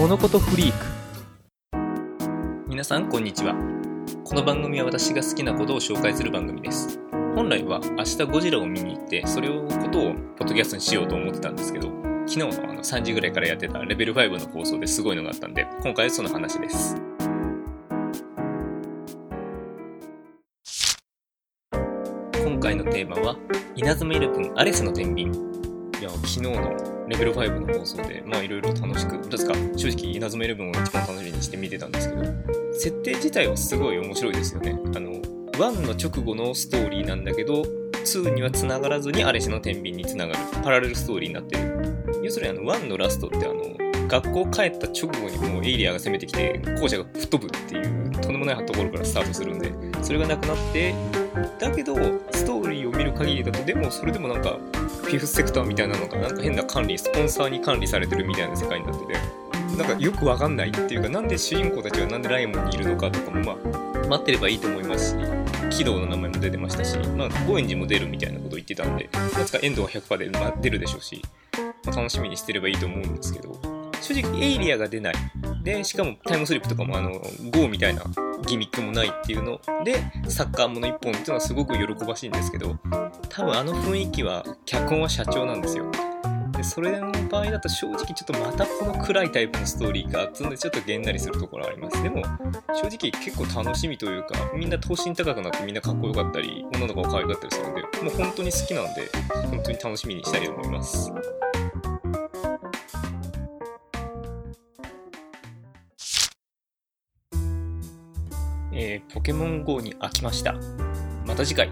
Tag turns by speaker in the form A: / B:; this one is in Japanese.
A: 物事フリーク。皆さんこんにちは。この番組は私が好きなことを紹介する番組です。本来は明日ゴジラを見に行ってそれをことをポッドキャストにしようと思ってたんですけど昨日のあの3時ぐらいからやってたレベル5の放送ですごいのがあったんで今回はその話です。今回のテーマは稲妻イル君アレスの天秤。いや昨日のレベル5の放送でまあいろいろ楽しくどうですか？正直稲妻イレブンを一番楽しみにして見てたんですけど設定自体はすごい面白いですよね。あの1の直後のストーリーなんだけど2には繋がらずにアレスの天秤に繋がる。パラレルストーリーになってる。要するにあの1のラストってあの学校帰った直後にもうエイリアが攻めてきて校舎が吹っ飛ぶっていうとんでもないところからスタートするんでそれがなくなってだけどストーリーを見る限りだとでもそれでもなんかフィフスセクターみたいなのがなんか変な管理スポンサーに管理されてるみたいな世界になっててなんかよくわかんないっていうかなんで主人公たちはなんでライモンにいるのかとかもまあ待ってればいいと思いますし軌道の名前も出てましたし、まあ、高円寺も出るみたいなこと言ってたんで、まつか遠藤は100%で、まあ、出るでしょうし、まあ、楽しみにしてればいいと思うんですけど、正直エイリアが出ない。で、しかもタイムスリップとかもあの、GO みたいなギミックもないっていうので、サッカーもの一本っていうのはすごく喜ばしいんですけど、多分あの雰囲気は、脚本は社長なんですよ。で、それの場合だと正直ちょっとまたこの暗いタイプのストーリーか、つんでちょっとげんなりするところあります。でも、正直結構楽しみというか、みんな等身高くなってみんなかっこよかったり、女の子が可愛かったりするんで、もう本当に好きなんで、本当に楽しみにしたいと思います。えー、ポケモン GO に飽きました。また次回。